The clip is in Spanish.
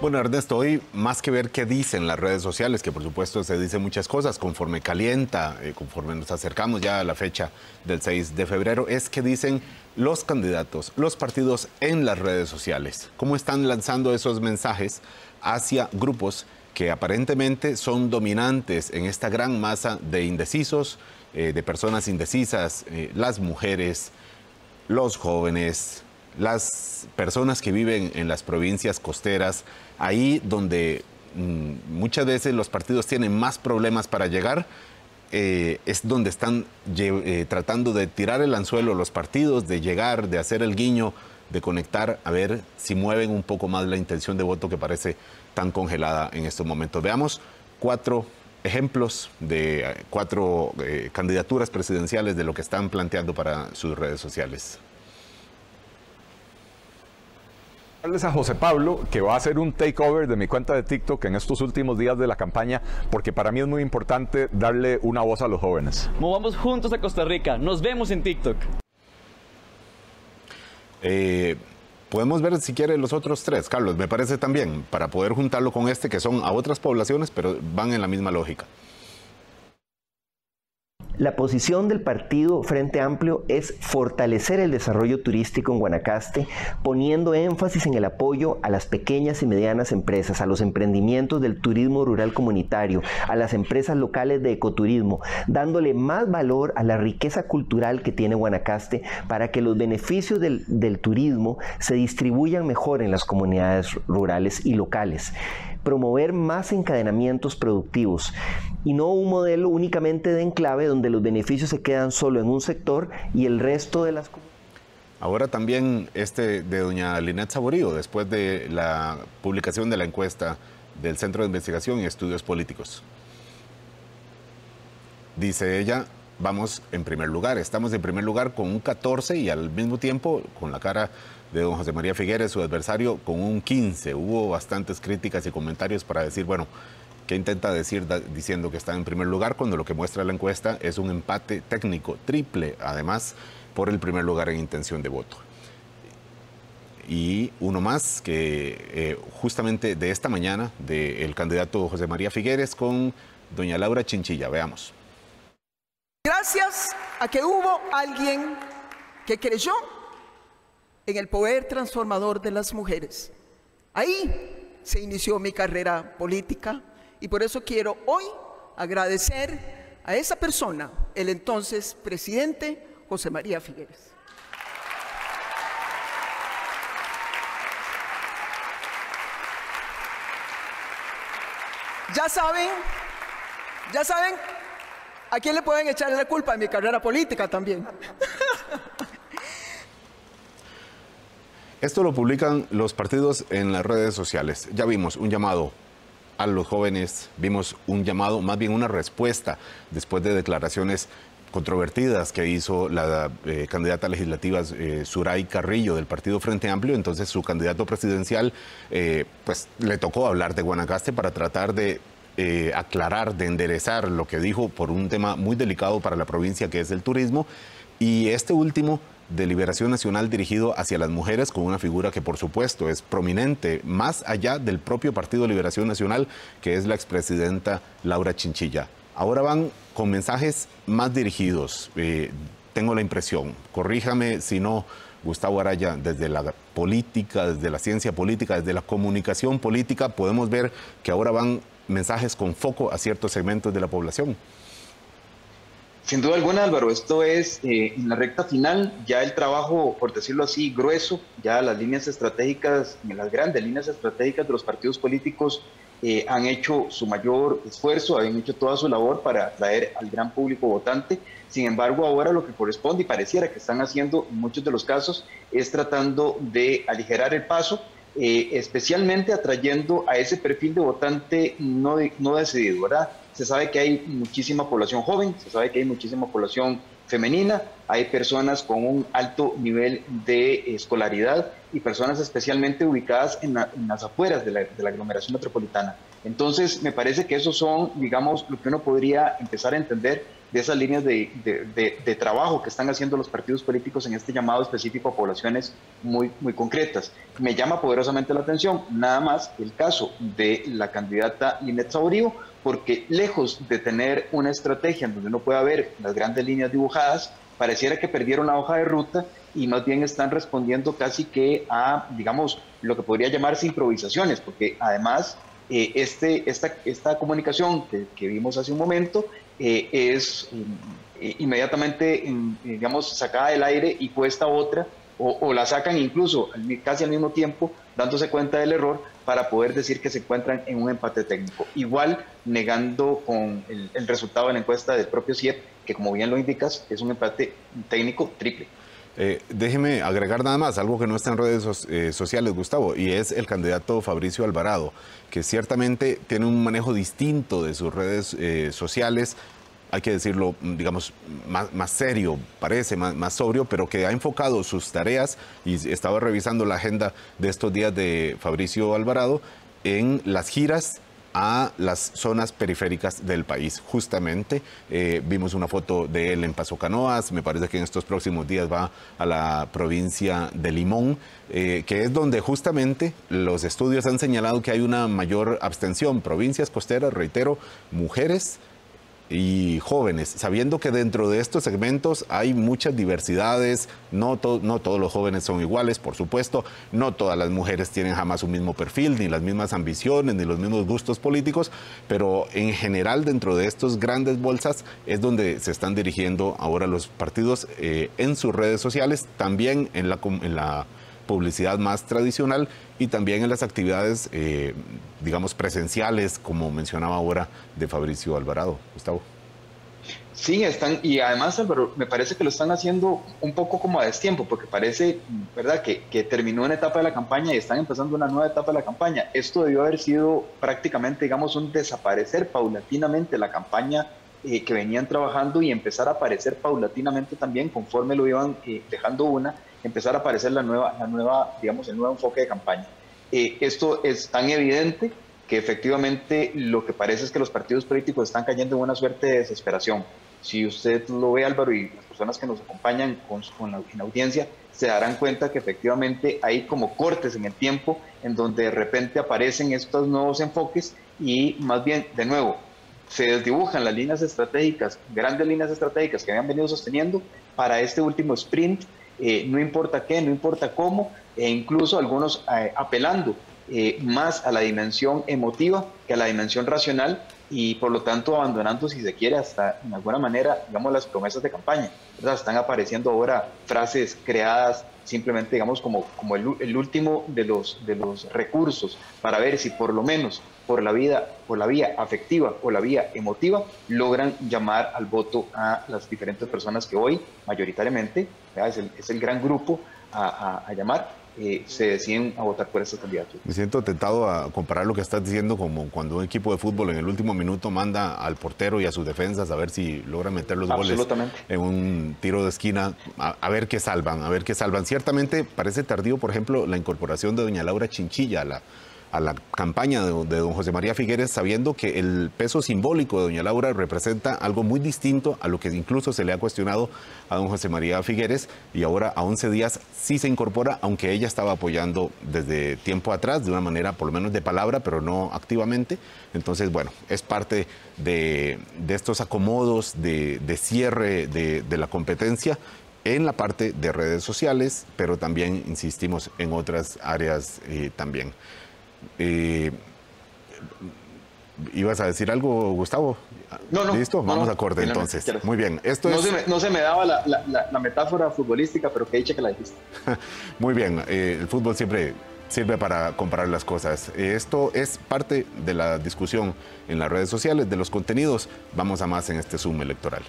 Bueno, Ernesto, hoy más que ver qué dicen las redes sociales, que por supuesto se dicen muchas cosas conforme calienta, eh, conforme nos acercamos ya a la fecha del 6 de febrero, es que dicen los candidatos, los partidos en las redes sociales. ¿Cómo están lanzando esos mensajes hacia grupos que aparentemente son dominantes en esta gran masa de indecisos, eh, de personas indecisas, eh, las mujeres, los jóvenes, las personas que viven en las provincias costeras, ahí donde mm, muchas veces los partidos tienen más problemas para llegar, eh, es donde están eh, tratando de tirar el anzuelo los partidos, de llegar, de hacer el guiño, de conectar, a ver si mueven un poco más la intención de voto que parece tan congelada en estos momentos. Veamos cuatro ejemplos de eh, cuatro candidaturas presidenciales de lo que están planteando para sus redes sociales. A José Pablo que va a hacer un takeover de mi cuenta de TikTok en estos últimos días de la campaña, porque para mí es muy importante darle una voz a los jóvenes. Movamos juntos a Costa Rica. Nos vemos en TikTok. Eh, podemos ver si quiere los otros tres, Carlos, me parece también, para poder juntarlo con este, que son a otras poblaciones, pero van en la misma lógica. La posición del partido Frente Amplio es fortalecer el desarrollo turístico en Guanacaste, poniendo énfasis en el apoyo a las pequeñas y medianas empresas, a los emprendimientos del turismo rural comunitario, a las empresas locales de ecoturismo, dándole más valor a la riqueza cultural que tiene Guanacaste para que los beneficios del, turismo se distribuyan mejor en las comunidades rurales y locales promover más encadenamientos productivos y no un modelo únicamente de enclave donde los beneficios se quedan solo en un sector y el resto de las. Ahora también este de doña Linet Saborío, después de la publicación de la encuesta del Centro de Investigación y Estudios Políticos. Dice ella, vamos en primer lugar, estamos en primer lugar con un 14 y al mismo tiempo con la cara de don José María Figueres, su adversario, con un 15. Hubo bastantes críticas y comentarios para decir, bueno, ¿qué intenta decir diciendo que está en primer lugar cuando lo que muestra la encuesta es un empate técnico triple, además, por el primer lugar en intención de voto? Y uno más que eh, justamente de esta mañana, del candidato José María Figueres con doña Laura Chinchilla. Veamos. Gracias a que hubo alguien que creyó en el poder transformador de las mujeres. Ahí se inició mi carrera política y por eso quiero hoy agradecer a esa persona, el entonces presidente José María Figueres. Ya saben, ya saben a quién le pueden echar la culpa de mi carrera política también. Esto lo publican los partidos en las redes sociales. Ya vimos un llamado a los jóvenes, vimos un llamado, más bien una respuesta después de declaraciones controvertidas que hizo la eh, candidata legislativa eh, Suray Carrillo del Partido Frente Amplio, entonces su candidato presidencial, eh, pues le tocó hablar de Guanacaste para tratar de aclarar, de enderezar lo que dijo por un tema muy delicado para la provincia que es el turismo. Y este último de liberación nacional dirigido hacia las mujeres con una figura que por supuesto es prominente más allá del propio Partido de Liberación Nacional, que es la expresidenta Laura Chinchilla. Ahora van con mensajes más dirigidos, eh, tengo la impresión, corríjame si no, Gustavo Araya, desde la política, desde la ciencia política, desde la comunicación política, podemos ver que ahora van mensajes con foco a ciertos segmentos de la población. Sin duda alguna, Álvaro, esto es eh, en la recta final, ya el trabajo, por decirlo así, grueso, ya las líneas estratégicas, las grandes líneas estratégicas de los partidos políticos eh, han hecho su mayor esfuerzo, han hecho toda su labor para atraer al gran público votante. Sin embargo, ahora lo que corresponde y pareciera que están haciendo en muchos de los casos es tratando de aligerar el paso, eh, especialmente atrayendo a ese perfil de votante no, no decidido, ¿verdad? se sabe que hay muchísima población joven, se sabe que hay muchísima población femenina, hay personas con un alto nivel de escolaridad y personas especialmente ubicadas en, las afueras de la, aglomeración metropolitana. Entonces, me parece que esos son, digamos, lo que uno podría empezar a entender de esas líneas de, trabajo que están haciendo los partidos políticos en este llamado específico a poblaciones muy, muy concretas. Me llama poderosamente la atención nada más el caso de la candidata Linet Saurio, porque lejos de tener una estrategia en donde uno pueda ver las grandes líneas dibujadas, pareciera que perdieron la hoja de ruta y más bien están respondiendo casi que a, digamos, lo que podría llamarse improvisaciones, porque además eh, este, esta, esta comunicación que, vimos hace un momento eh, es eh, inmediatamente, digamos, sacada del aire y puesta otra, o, la sacan incluso casi al mismo tiempo, dándose cuenta del error para poder decir que se encuentran en un empate técnico. Igual negando con el, el resultado de la encuesta del propio CIEP que como bien lo indicas, es un empate técnico triple. Eh, déjeme agregar nada más, algo que no está en redes eh, sociales, Gustavo, y es el candidato Fabricio Alvarado, que ciertamente tiene un manejo distinto de sus redes eh, sociales, hay que decirlo, digamos, más, serio, parece, más, sobrio, pero que ha enfocado sus tareas, y estaba revisando la agenda de estos días de Fabricio Alvarado, en las giras a las zonas periféricas del país. Justamente eh, vimos una foto de él en Paso Canoas, me parece que en estos próximos días va a la provincia de Limón, eh, que es donde justamente los estudios han señalado que hay una mayor abstención. Provincias costeras, reitero, mujeres y jóvenes, sabiendo que dentro de estos segmentos hay muchas diversidades, no, no todos los jóvenes son iguales, por supuesto, no todas las mujeres tienen jamás un mismo perfil, ni las mismas ambiciones, ni los mismos gustos políticos, pero en general dentro de estos grandes bolsas es donde se están dirigiendo ahora los partidos eh, en sus redes sociales, también en la, en la publicidad más tradicional y también en las actividades, eh, digamos, presenciales, como mencionaba ahora de Fabricio Alvarado. Gustavo. Sí, están, y además, Álvaro, me parece que lo están haciendo un poco como a destiempo, porque parece, ¿verdad?, que, que, terminó una etapa de la campaña y están empezando una nueva etapa de la campaña. Esto debió haber sido prácticamente, digamos, un desaparecer paulatinamente la campaña eh, que venían trabajando y empezar a aparecer paulatinamente también, conforme lo iban eh, dejando una, empezar a aparecer la nueva, la nueva, digamos, el nuevo enfoque de campaña. Eh, esto es tan evidente que efectivamente lo que parece es que los partidos políticos están cayendo en una suerte de desesperación. Si usted lo ve, Álvaro, y las personas que nos acompañan con, con la, en audiencia, se darán cuenta que efectivamente hay como cortes en el tiempo en donde de repente aparecen estos nuevos enfoques y más bien, de nuevo, se desdibujan las líneas estratégicas, grandes líneas estratégicas que habían venido sosteniendo para este último sprint eh, no importa qué, no importa cómo, e incluso algunos eh, apelando eh, más a la dimensión emotiva que a la dimensión racional y por lo tanto abandonando, si se quiere, hasta en alguna manera, digamos, las promesas de campaña. Están apareciendo ahora frases creadas simplemente, digamos, como, como el, el, último de los, de los recursos para ver si por lo menos por la, vida, por la vía afectiva o la vía emotiva logran llamar al voto a las diferentes personas que hoy, mayoritariamente, es el, es el, gran grupo a, a, llamar, eh, se deciden a votar por estos candidatos. Me siento tentado a comparar lo que estás diciendo como cuando un equipo de fútbol en el último minuto manda al portero y a sus defensas a ver si logran meter los goles en un tiro de esquina, a, a, ver qué salvan, a ver qué salvan. Ciertamente parece tardío, por ejemplo, la incorporación de doña Laura Chinchilla a la a la campaña de, don José María Figueres, sabiendo que el peso simbólico de doña Laura representa algo muy distinto a lo que incluso se le ha cuestionado a don José María Figueres y ahora a 11 días sí se incorpora, aunque ella estaba apoyando desde tiempo atrás, de una manera por lo menos de palabra, pero no activamente. Entonces, bueno, es parte de, estos acomodos de, cierre de, la competencia en la parte de redes sociales, pero también, insistimos, en otras áreas eh, también. Eh, ¿Ibas a decir algo, Gustavo? No, no. ¿Listo? Vamos a corte entonces. Muy bien. Esto no, se me, no, se me, daba la, metáfora futbolística, pero que dicha que la dijiste. Muy bien. Eh, el fútbol siempre sirve para comparar las cosas. Esto es parte de la discusión en las redes sociales, de los contenidos. Vamos a más en este Zoom electoral.